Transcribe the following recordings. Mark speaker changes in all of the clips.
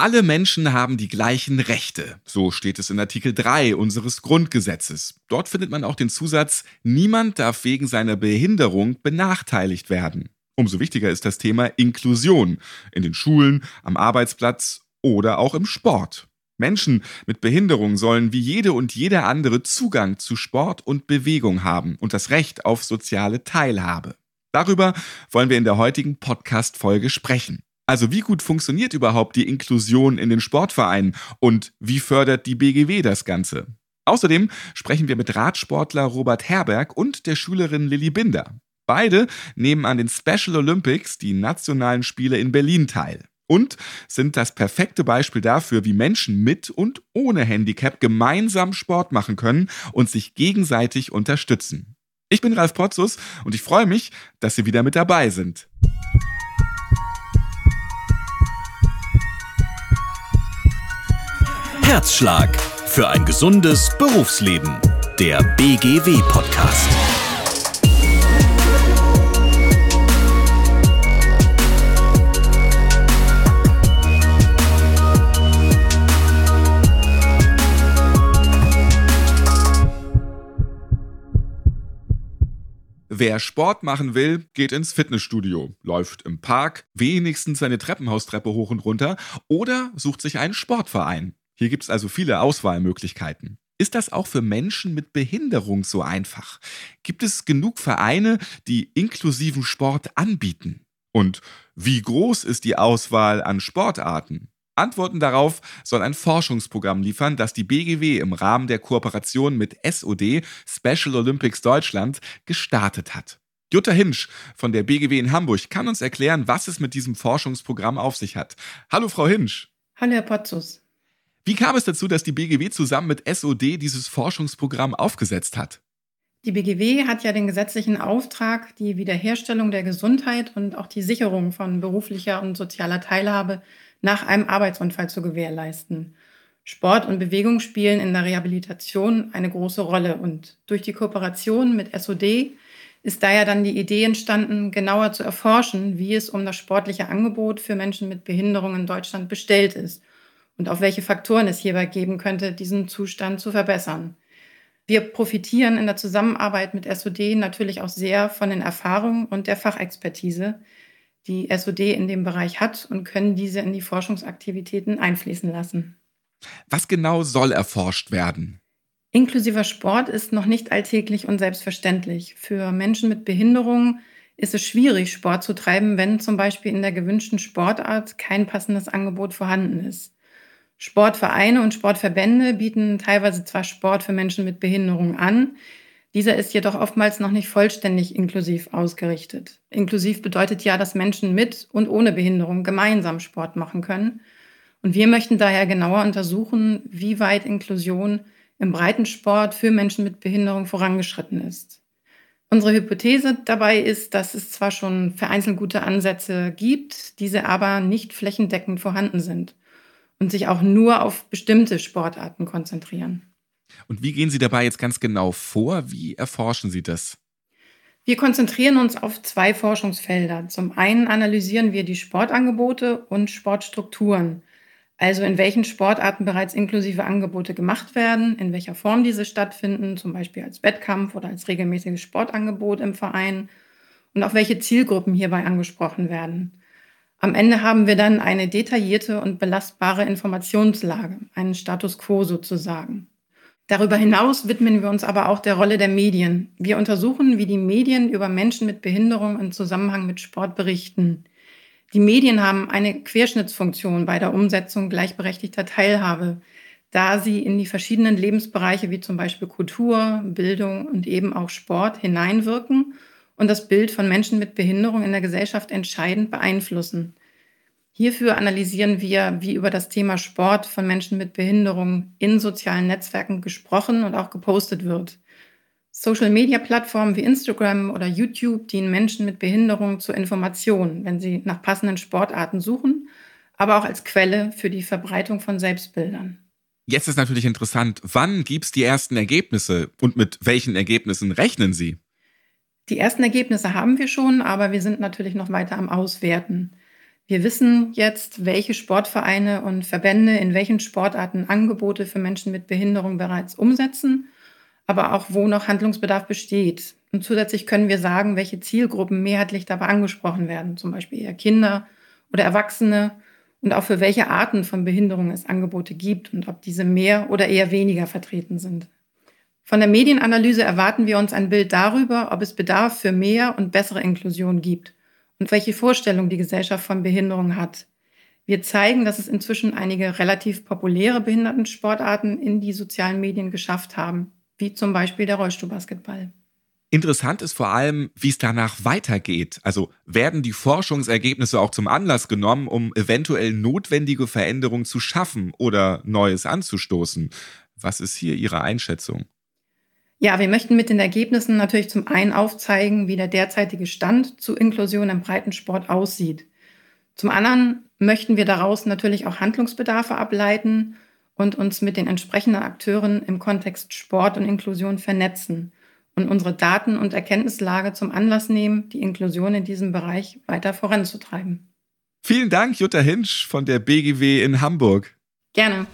Speaker 1: Alle Menschen haben die gleichen Rechte. So steht es in Artikel 3 unseres Grundgesetzes. Dort findet man auch den Zusatz, niemand darf wegen seiner Behinderung benachteiligt werden. Umso wichtiger ist das Thema Inklusion in den Schulen, am Arbeitsplatz oder auch im Sport. Menschen mit Behinderung sollen wie jede und jeder andere Zugang zu Sport und Bewegung haben und das Recht auf soziale Teilhabe. Darüber wollen wir in der heutigen Podcast-Folge sprechen. Also wie gut funktioniert überhaupt die Inklusion in den Sportvereinen und wie fördert die BGW das Ganze? Außerdem sprechen wir mit Radsportler Robert Herberg und der Schülerin Lilly Binder. Beide nehmen an den Special Olympics, die nationalen Spiele in Berlin, teil und sind das perfekte Beispiel dafür, wie Menschen mit und ohne Handicap gemeinsam Sport machen können und sich gegenseitig unterstützen. Ich bin Ralf Potzus und ich freue mich, dass Sie wieder mit dabei sind.
Speaker 2: Herzschlag für ein gesundes Berufsleben. Der BGW-Podcast.
Speaker 1: Wer Sport machen will, geht ins Fitnessstudio, läuft im Park wenigstens seine Treppenhaustreppe hoch und runter oder sucht sich einen Sportverein. Hier gibt es also viele Auswahlmöglichkeiten. Ist das auch für Menschen mit Behinderung so einfach? Gibt es genug Vereine, die inklusiven Sport anbieten? Und wie groß ist die Auswahl an Sportarten? Antworten darauf soll ein Forschungsprogramm liefern, das die BGW im Rahmen der Kooperation mit SOD Special Olympics Deutschland gestartet hat. Jutta Hinsch von der BGW in Hamburg kann uns erklären, was es mit diesem Forschungsprogramm auf sich hat. Hallo, Frau Hinsch.
Speaker 3: Hallo, Herr Potzus.
Speaker 1: Wie kam es dazu, dass die BGW zusammen mit SOD dieses Forschungsprogramm aufgesetzt hat?
Speaker 3: Die BGW hat ja den gesetzlichen Auftrag, die Wiederherstellung der Gesundheit und auch die Sicherung von beruflicher und sozialer Teilhabe nach einem Arbeitsunfall zu gewährleisten. Sport und Bewegung spielen in der Rehabilitation eine große Rolle und durch die Kooperation mit SOD ist daher dann die Idee entstanden, genauer zu erforschen, wie es um das sportliche Angebot für Menschen mit Behinderung in Deutschland bestellt ist und auf welche Faktoren es hierbei geben könnte, diesen Zustand zu verbessern. Wir profitieren in der Zusammenarbeit mit SOD natürlich auch sehr von den Erfahrungen und der Fachexpertise, die SOD in dem Bereich hat und können diese in die Forschungsaktivitäten einfließen lassen.
Speaker 1: Was genau soll erforscht werden?
Speaker 3: Inklusiver Sport ist noch nicht alltäglich und selbstverständlich. Für Menschen mit Behinderungen ist es schwierig, Sport zu treiben, wenn zum Beispiel in der gewünschten Sportart kein passendes Angebot vorhanden ist. Sportvereine und Sportverbände bieten teilweise zwar Sport für Menschen mit Behinderung an, dieser ist jedoch oftmals noch nicht vollständig inklusiv ausgerichtet. Inklusiv bedeutet ja, dass Menschen mit und ohne Behinderung gemeinsam Sport machen können. Und wir möchten daher genauer untersuchen, wie weit Inklusion im Breitensport für Menschen mit Behinderung vorangeschritten ist. Unsere Hypothese dabei ist, dass es zwar schon vereinzelt gute Ansätze gibt, diese aber nicht flächendeckend vorhanden sind und sich auch nur auf bestimmte Sportarten konzentrieren.
Speaker 1: Und wie gehen Sie dabei jetzt ganz genau vor? Wie erforschen Sie das?
Speaker 3: Wir konzentrieren uns auf zwei Forschungsfelder. Zum einen analysieren wir die Sportangebote und Sportstrukturen, also in welchen Sportarten bereits inklusive Angebote gemacht werden, in welcher Form diese stattfinden, zum Beispiel als Wettkampf oder als regelmäßiges Sportangebot im Verein und auch welche Zielgruppen hierbei angesprochen werden. Am Ende haben wir dann eine detaillierte und belastbare Informationslage, einen Status quo sozusagen. Darüber hinaus widmen wir uns aber auch der Rolle der Medien. Wir untersuchen, wie die Medien über Menschen mit Behinderung im Zusammenhang mit Sport berichten. Die Medien haben eine Querschnittsfunktion bei der Umsetzung gleichberechtigter Teilhabe, da sie in die verschiedenen Lebensbereiche wie zum Beispiel Kultur, Bildung und eben auch Sport hineinwirken und das Bild von Menschen mit Behinderung in der Gesellschaft entscheidend beeinflussen. Hierfür analysieren wir, wie über das Thema Sport von Menschen mit Behinderung in sozialen Netzwerken gesprochen und auch gepostet wird. Social-Media-Plattformen wie Instagram oder YouTube dienen Menschen mit Behinderung zur Information, wenn sie nach passenden Sportarten suchen, aber auch als Quelle für die Verbreitung von Selbstbildern.
Speaker 1: Jetzt ist natürlich interessant, wann gibt es die ersten Ergebnisse und mit welchen Ergebnissen rechnen Sie?
Speaker 3: Die ersten Ergebnisse haben wir schon, aber wir sind natürlich noch weiter am Auswerten. Wir wissen jetzt, welche Sportvereine und Verbände in welchen Sportarten Angebote für Menschen mit Behinderung bereits umsetzen, aber auch wo noch Handlungsbedarf besteht. Und zusätzlich können wir sagen, welche Zielgruppen mehrheitlich dabei angesprochen werden, zum Beispiel eher Kinder oder Erwachsene und auch für welche Arten von Behinderung es Angebote gibt und ob diese mehr oder eher weniger vertreten sind. Von der Medienanalyse erwarten wir uns ein Bild darüber, ob es Bedarf für mehr und bessere Inklusion gibt und welche Vorstellung die Gesellschaft von Behinderung hat. Wir zeigen, dass es inzwischen einige relativ populäre Behindertensportarten in die sozialen Medien geschafft haben, wie zum Beispiel der Rollstuhlbasketball.
Speaker 1: Interessant ist vor allem, wie es danach weitergeht. Also werden die Forschungsergebnisse auch zum Anlass genommen, um eventuell notwendige Veränderungen zu schaffen oder Neues anzustoßen? Was ist hier Ihre Einschätzung?
Speaker 3: Ja, wir möchten mit den Ergebnissen natürlich zum einen aufzeigen, wie der derzeitige Stand zu Inklusion im Breitensport aussieht. Zum anderen möchten wir daraus natürlich auch Handlungsbedarfe ableiten und uns mit den entsprechenden Akteuren im Kontext Sport und Inklusion vernetzen und unsere Daten- und Erkenntnislage zum Anlass nehmen, die Inklusion in diesem Bereich weiter voranzutreiben.
Speaker 1: Vielen Dank, Jutta Hinsch von der BGW in Hamburg.
Speaker 3: Gerne.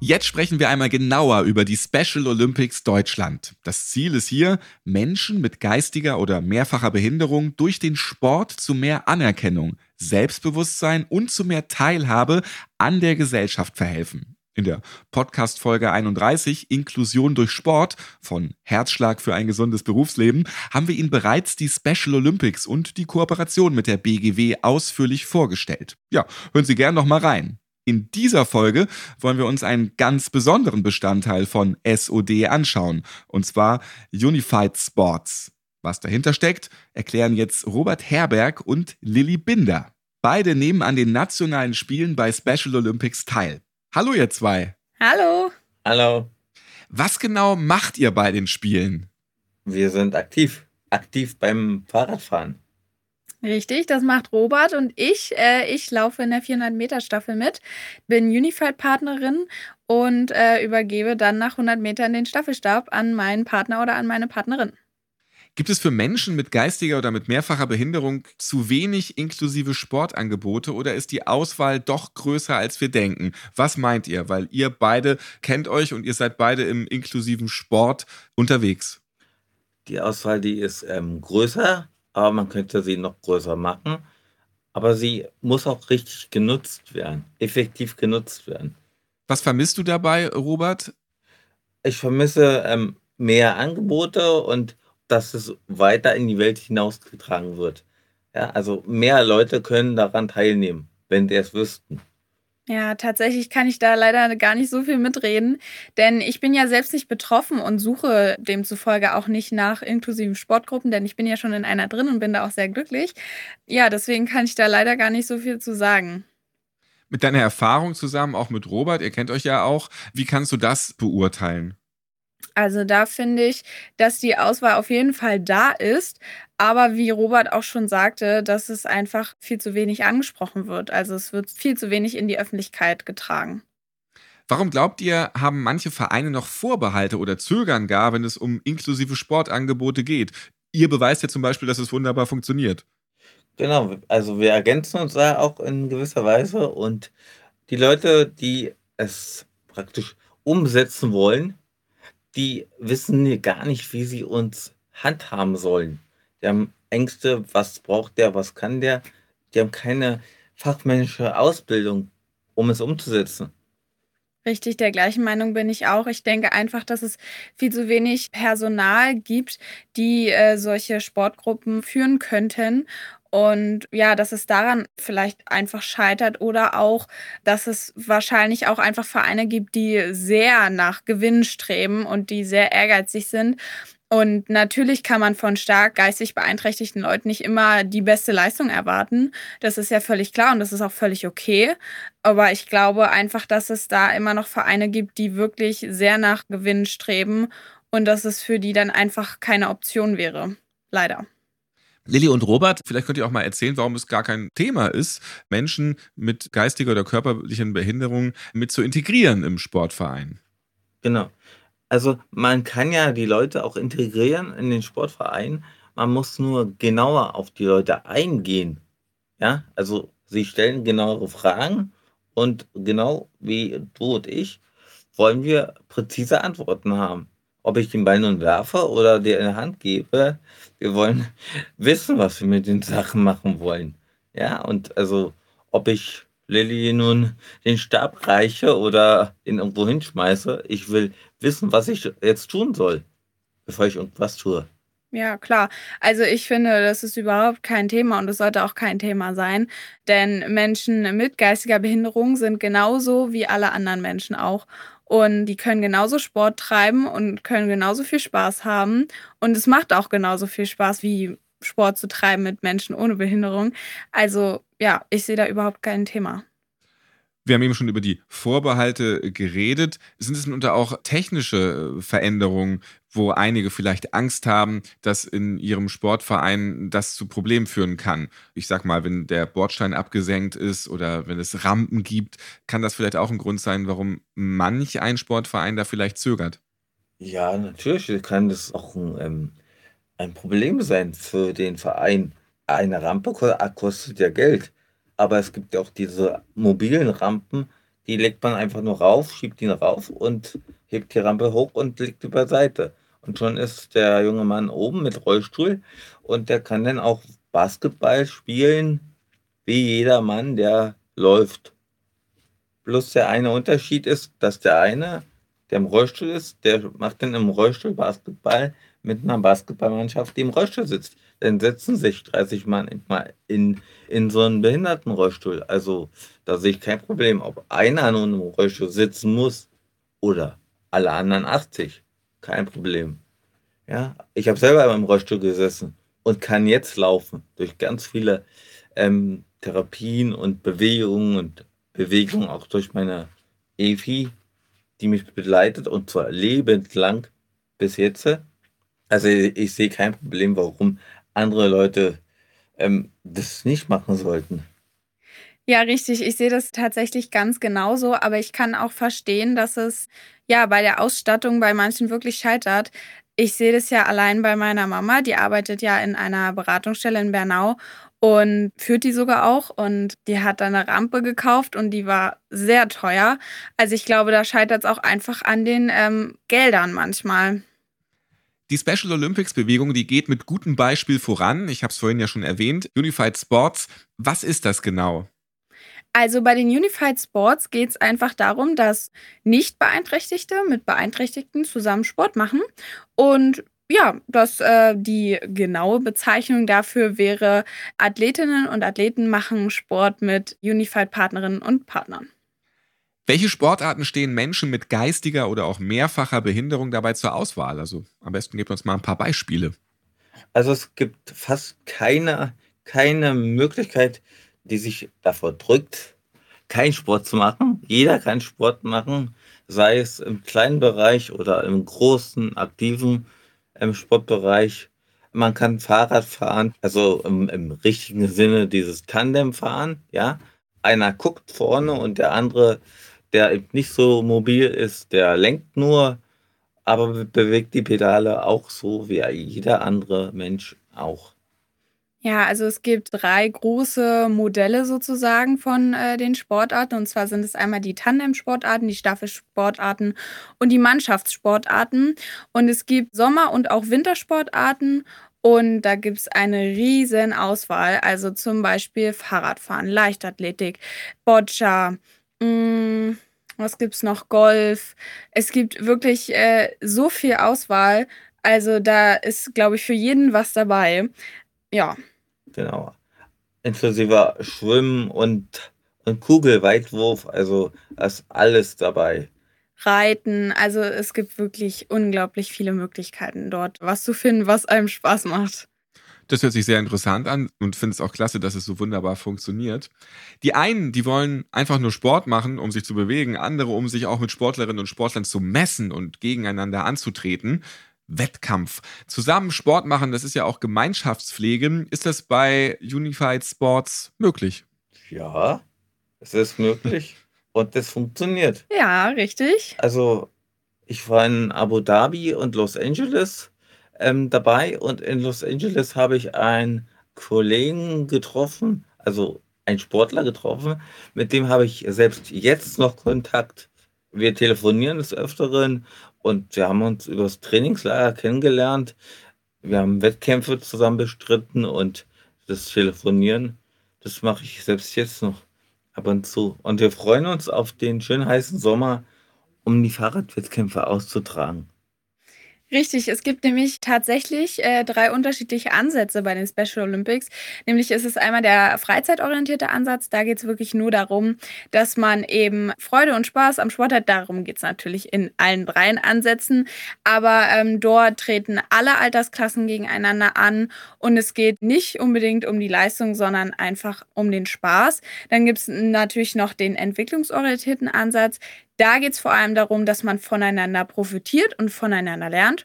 Speaker 1: Jetzt sprechen wir einmal genauer über die Special Olympics Deutschland. Das Ziel ist hier, Menschen mit geistiger oder mehrfacher Behinderung durch den Sport zu mehr Anerkennung, Selbstbewusstsein und zu mehr Teilhabe an der Gesellschaft verhelfen. In der Podcast-Folge 31 Inklusion durch Sport von Herzschlag für ein gesundes Berufsleben haben wir Ihnen bereits die Special Olympics und die Kooperation mit der BGW ausführlich vorgestellt. Ja, hören Sie gern noch mal rein. In dieser Folge wollen wir uns einen ganz besonderen Bestandteil von SOD anschauen, und zwar Unified Sports. Was dahinter steckt, erklären jetzt Robert Herberg und Lilly Binder. Beide nehmen an den nationalen Spielen bei Special Olympics teil. Hallo ihr zwei.
Speaker 4: Hallo.
Speaker 5: Hallo.
Speaker 1: Was genau macht ihr bei den Spielen?
Speaker 5: Wir sind aktiv. Aktiv beim Fahrradfahren.
Speaker 4: Richtig, das macht Robert und ich. Äh, ich laufe in der 400-Meter-Staffel mit, bin Unified-Partnerin und äh, übergebe dann nach 100 Metern den Staffelstab an meinen Partner oder an meine Partnerin.
Speaker 1: Gibt es für Menschen mit geistiger oder mit mehrfacher Behinderung zu wenig inklusive Sportangebote oder ist die Auswahl doch größer, als wir denken? Was meint ihr? Weil ihr beide kennt euch und ihr seid beide im inklusiven Sport unterwegs.
Speaker 5: Die Auswahl, die ist ähm, größer, aber man könnte sie noch größer machen. Aber sie muss auch richtig genutzt werden, effektiv genutzt werden.
Speaker 1: Was vermisst du dabei, Robert?
Speaker 5: Ich vermisse ähm, mehr Angebote und dass es weiter in die Welt hinausgetragen wird. Ja, also mehr Leute können daran teilnehmen, wenn die es wüssten.
Speaker 4: Ja, tatsächlich kann ich da leider gar nicht so viel mitreden, denn ich bin ja selbst nicht betroffen und suche demzufolge auch nicht nach inklusiven Sportgruppen, denn ich bin ja schon in einer drin und bin da auch sehr glücklich. Ja, deswegen kann ich da leider gar nicht so viel zu sagen.
Speaker 1: Mit deiner Erfahrung zusammen, auch mit Robert, ihr kennt euch ja auch, wie kannst du das beurteilen?
Speaker 4: Also da finde ich, dass die Auswahl auf jeden Fall da ist, aber wie Robert auch schon sagte, dass es einfach viel zu wenig angesprochen wird. Also es wird viel zu wenig in die Öffentlichkeit getragen.
Speaker 1: Warum glaubt ihr, haben manche Vereine noch Vorbehalte oder zögern gar, wenn es um inklusive Sportangebote geht? Ihr beweist ja zum Beispiel, dass es wunderbar funktioniert.
Speaker 5: Genau, also wir ergänzen uns da auch in gewisser Weise und die Leute, die es praktisch umsetzen wollen, die wissen gar nicht, wie sie uns handhaben sollen. Die haben Ängste, was braucht der, was kann der. Die haben keine fachmännische Ausbildung, um es umzusetzen.
Speaker 4: Richtig, der gleichen Meinung bin ich auch. Ich denke einfach, dass es viel zu wenig Personal gibt, die äh, solche Sportgruppen führen könnten. Und ja, dass es daran vielleicht einfach scheitert oder auch, dass es wahrscheinlich auch einfach Vereine gibt, die sehr nach Gewinn streben und die sehr ehrgeizig sind. Und natürlich kann man von stark geistig beeinträchtigten Leuten nicht immer die beste Leistung erwarten. Das ist ja völlig klar und das ist auch völlig okay. Aber ich glaube einfach, dass es da immer noch Vereine gibt, die wirklich sehr nach Gewinn streben und dass es für die dann einfach keine Option wäre. Leider.
Speaker 1: Lilly und Robert, vielleicht könnt ihr auch mal erzählen, warum es gar kein Thema ist, Menschen mit geistiger oder körperlichen Behinderung mit zu integrieren im Sportverein.
Speaker 5: Genau. Also man kann ja die Leute auch integrieren in den Sportverein. Man muss nur genauer auf die Leute eingehen. Ja, also sie stellen genauere Fragen und genau wie du und ich wollen wir präzise Antworten haben. Ob ich den Ball nun werfe oder dir in die Hand gebe, wir wollen wissen, was wir mit den Sachen machen wollen. Ja, und also ob ich Lilly nun den Stab reiche oder ihn irgendwo hinschmeiße, ich will wissen, was ich jetzt tun soll, bevor ich irgendwas tue.
Speaker 4: Ja, klar. Also ich finde, das ist überhaupt kein Thema und es sollte auch kein Thema sein, denn Menschen mit geistiger Behinderung sind genauso wie alle anderen Menschen auch. Und die können genauso Sport treiben und können genauso viel Spaß haben. Und es macht auch genauso viel Spaß wie Sport zu treiben mit Menschen ohne Behinderung. Also ja, ich sehe da überhaupt kein Thema.
Speaker 1: Wir haben eben schon über die Vorbehalte geredet. Sind es mitunter auch technische äh, Veränderungen, wo einige vielleicht Angst haben, dass in ihrem Sportverein das zu Problemen führen kann? Ich sag mal, wenn der Bordstein abgesenkt ist oder wenn es Rampen gibt, kann das vielleicht auch ein Grund sein, warum manch ein Sportverein da vielleicht zögert?
Speaker 5: Ja, natürlich kann das auch ein, ähm, ein Problem sein für den Verein. Eine Rampe kostet ja Geld. Aber es gibt ja auch diese mobilen Rampen, die legt man einfach nur rauf, schiebt ihn rauf und hebt die Rampe hoch und legt die beiseite. Und schon ist der junge Mann oben mit Rollstuhl und der kann dann auch Basketball spielen, wie jeder Mann, der läuft. Bloß der eine Unterschied ist, dass der eine, der im Rollstuhl ist, der macht dann im Rollstuhl Basketball mit einer Basketballmannschaft, die im Rollstuhl sitzt dann setzen sich 30 Mann in, in, in so einen Behindertenrollstuhl. Also da sehe ich kein Problem, ob einer nur im Rollstuhl sitzen muss oder alle anderen 80. Kein Problem. Ja, ich habe selber im Rollstuhl gesessen und kann jetzt laufen durch ganz viele ähm, Therapien und Bewegungen und Bewegungen auch durch meine Evi, die mich begleitet und zwar lebenslang bis jetzt. Also ich, ich sehe kein Problem, warum andere Leute ähm, das nicht machen sollten.
Speaker 4: Ja, richtig. Ich sehe das tatsächlich ganz genauso, aber ich kann auch verstehen, dass es ja bei der Ausstattung bei manchen wirklich scheitert. Ich sehe das ja allein bei meiner Mama, die arbeitet ja in einer Beratungsstelle in Bernau und führt die sogar auch und die hat dann eine Rampe gekauft und die war sehr teuer. Also ich glaube, da scheitert es auch einfach an den ähm, Geldern manchmal.
Speaker 1: Die Special Olympics Bewegung, die geht mit gutem Beispiel voran. Ich habe es vorhin ja schon erwähnt. Unified Sports, was ist das genau?
Speaker 4: Also bei den Unified Sports geht es einfach darum, dass Nicht-Beeinträchtigte mit Beeinträchtigten zusammen Sport machen. Und ja, dass äh, die genaue Bezeichnung dafür wäre, Athletinnen und Athleten machen Sport mit Unified-Partnerinnen und Partnern.
Speaker 1: Welche Sportarten stehen Menschen mit geistiger oder auch mehrfacher Behinderung dabei zur Auswahl? Also am besten gebt uns mal ein paar Beispiele.
Speaker 5: Also es gibt fast keine, keine Möglichkeit, die sich davor drückt, keinen Sport zu machen. Jeder kann Sport machen, sei es im kleinen Bereich oder im großen, aktiven im Sportbereich. Man kann Fahrrad fahren, also im, im richtigen Sinne dieses Tandem fahren, ja. Einer guckt vorne und der andere der eben nicht so mobil ist, der lenkt nur, aber bewegt die Pedale auch so wie jeder andere Mensch auch.
Speaker 4: Ja, also es gibt drei große Modelle sozusagen von äh, den Sportarten. Und zwar sind es einmal die Tandem-Sportarten, die Staffelsportarten und die Mannschaftssportarten. Und es gibt Sommer- und auch Wintersportarten. Und da gibt es eine riesen Auswahl. Also zum Beispiel Fahrradfahren, Leichtathletik, Boccia, Mm, was gibt's noch? Golf. Es gibt wirklich äh, so viel Auswahl. Also da ist, glaube ich, für jeden was dabei. Ja.
Speaker 5: Genau. Inklusive Schwimmen und, und Kugelweitwurf. Also da ist alles dabei.
Speaker 4: Reiten. Also es gibt wirklich unglaublich viele Möglichkeiten dort, was zu finden, was einem Spaß macht.
Speaker 1: Das hört sich sehr interessant an und finde es auch klasse, dass es so wunderbar funktioniert. Die einen, die wollen einfach nur Sport machen, um sich zu bewegen, andere, um sich auch mit Sportlerinnen und Sportlern zu messen und gegeneinander anzutreten. Wettkampf. Zusammen Sport machen, das ist ja auch Gemeinschaftspflege. Ist das bei Unified Sports möglich?
Speaker 5: Ja, es ist möglich und es funktioniert.
Speaker 4: Ja, richtig.
Speaker 5: Also Ich war in Abu Dhabi und Los Angeles ähm, dabei und in Los Angeles habe ich einen Kollegen getroffen, also einen Sportler getroffen, mit dem habe ich selbst jetzt noch Kontakt. Wir telefonieren des Öfteren und wir haben uns über das Trainingslager kennengelernt. Wir haben Wettkämpfe zusammen bestritten und das Telefonieren, das mache ich selbst jetzt noch ab und zu. Und wir freuen uns auf den schönen heißen Sommer, um die Fahrradwettkämpfe auszutragen.
Speaker 4: Richtig, es gibt nämlich tatsächlich äh, drei unterschiedliche Ansätze bei den Special Olympics. Nämlich ist es einmal der freizeitorientierte Ansatz. Da geht es wirklich nur darum, dass man eben Freude und Spaß am Sport hat. Darum geht es natürlich in allen dreien Ansätzen. Aber ähm, dort treten alle Altersklassen gegeneinander an und es geht nicht unbedingt um die Leistung, sondern einfach um den Spaß. Dann gibt es natürlich noch den entwicklungsorientierten Ansatz. Da geht es vor allem darum, dass man voneinander profitiert und voneinander lernt.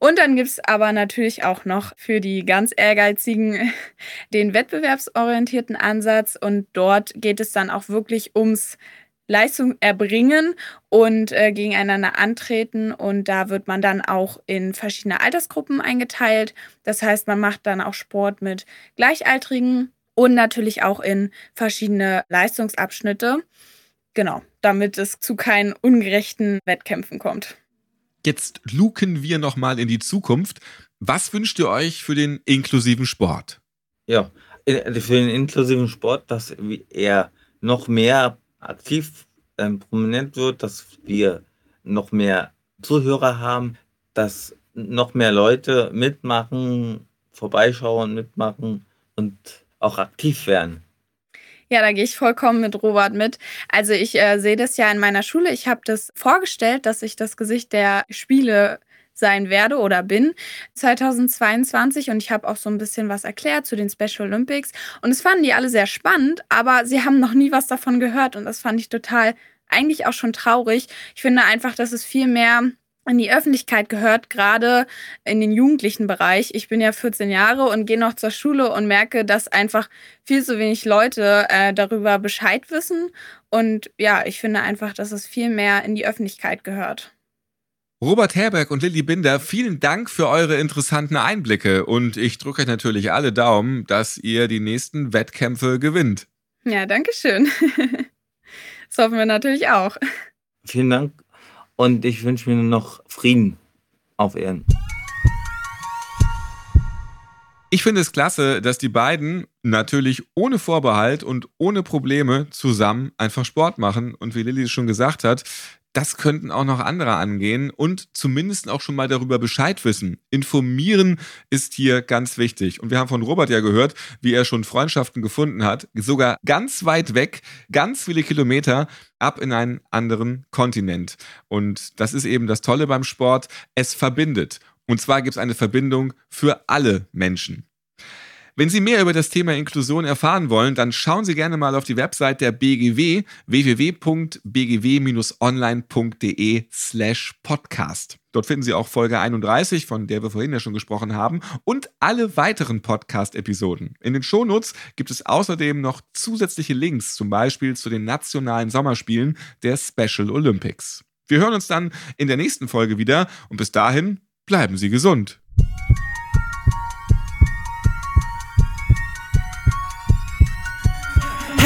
Speaker 4: Und dann gibt es aber natürlich auch noch für die ganz Ehrgeizigen den wettbewerbsorientierten Ansatz. Und dort geht es dann auch wirklich ums Leistung erbringen und äh, gegeneinander antreten. Und da wird man dann auch in verschiedene Altersgruppen eingeteilt. Das heißt, man macht dann auch Sport mit Gleichaltrigen und natürlich auch in verschiedene Leistungsabschnitte. Genau, damit es zu keinen ungerechten Wettkämpfen kommt.
Speaker 1: Jetzt luken wir nochmal in die Zukunft. Was wünscht ihr euch für den inklusiven Sport?
Speaker 5: Ja, äh, für den inklusiven Sport, dass er noch mehr aktiv ähm, prominent wird, dass wir noch mehr Zuhörer haben, dass noch mehr Leute mitmachen, vorbeischauen, mitmachen und auch aktiv werden.
Speaker 4: Ja, da gehe ich vollkommen mit Robert mit. Also ich äh, sehe das ja in meiner Schule. Ich habe das vorgestellt, dass ich das Gesicht der Spiele sein werde oder bin 2022 und ich habe auch so ein bisschen was erklärt zu den Special Olympics und es fanden die alle sehr spannend, aber sie haben noch nie was davon gehört und das fand ich total eigentlich auch schon traurig. Ich finde einfach, dass es viel mehr in die Öffentlichkeit gehört, gerade in den jugendlichen Bereich. Ich bin ja 14 Jahre und gehe noch zur Schule und merke, dass einfach viel zu wenig Leute äh, darüber Bescheid wissen. Und ja, ich finde einfach, dass es viel mehr in die Öffentlichkeit gehört.
Speaker 1: Robert Herberg und Lilly Binder, vielen Dank für eure interessanten Einblicke und ich drücke euch natürlich alle Daumen, dass ihr die nächsten Wettkämpfe gewinnt.
Speaker 4: Ja, danke schön. Das hoffen wir natürlich auch.
Speaker 5: Vielen Dank und ich wünsche mir noch Frieden auf Erden.
Speaker 1: Ich finde es klasse, dass die beiden natürlich ohne Vorbehalt und ohne Probleme zusammen einfach Sport machen. Und wie Lilly schon gesagt hat, das könnten auch noch andere angehen und zumindest auch schon mal darüber Bescheid wissen. Informieren ist hier ganz wichtig. Und wir haben von Robert ja gehört, wie er schon Freundschaften gefunden hat, sogar ganz weit weg, ganz viele Kilometer ab in einen anderen Kontinent. Und das ist eben das Tolle beim Sport, es verbindet. Und zwar gibt es eine Verbindung für alle Menschen. Wenn Sie mehr über das Thema Inklusion erfahren wollen, dann schauen Sie gerne mal auf die Website der BGW www.bgw-online.de slash podcast. Dort finden Sie auch Folge 31, von der wir vorhin ja schon gesprochen haben, und alle weiteren Podcast-Episoden. In den Shownotes gibt es außerdem noch zusätzliche Links, zum Beispiel zu den nationalen Sommerspielen der Special Olympics. Wir hören uns dann in der nächsten Folge wieder und bis dahin bleiben Sie gesund.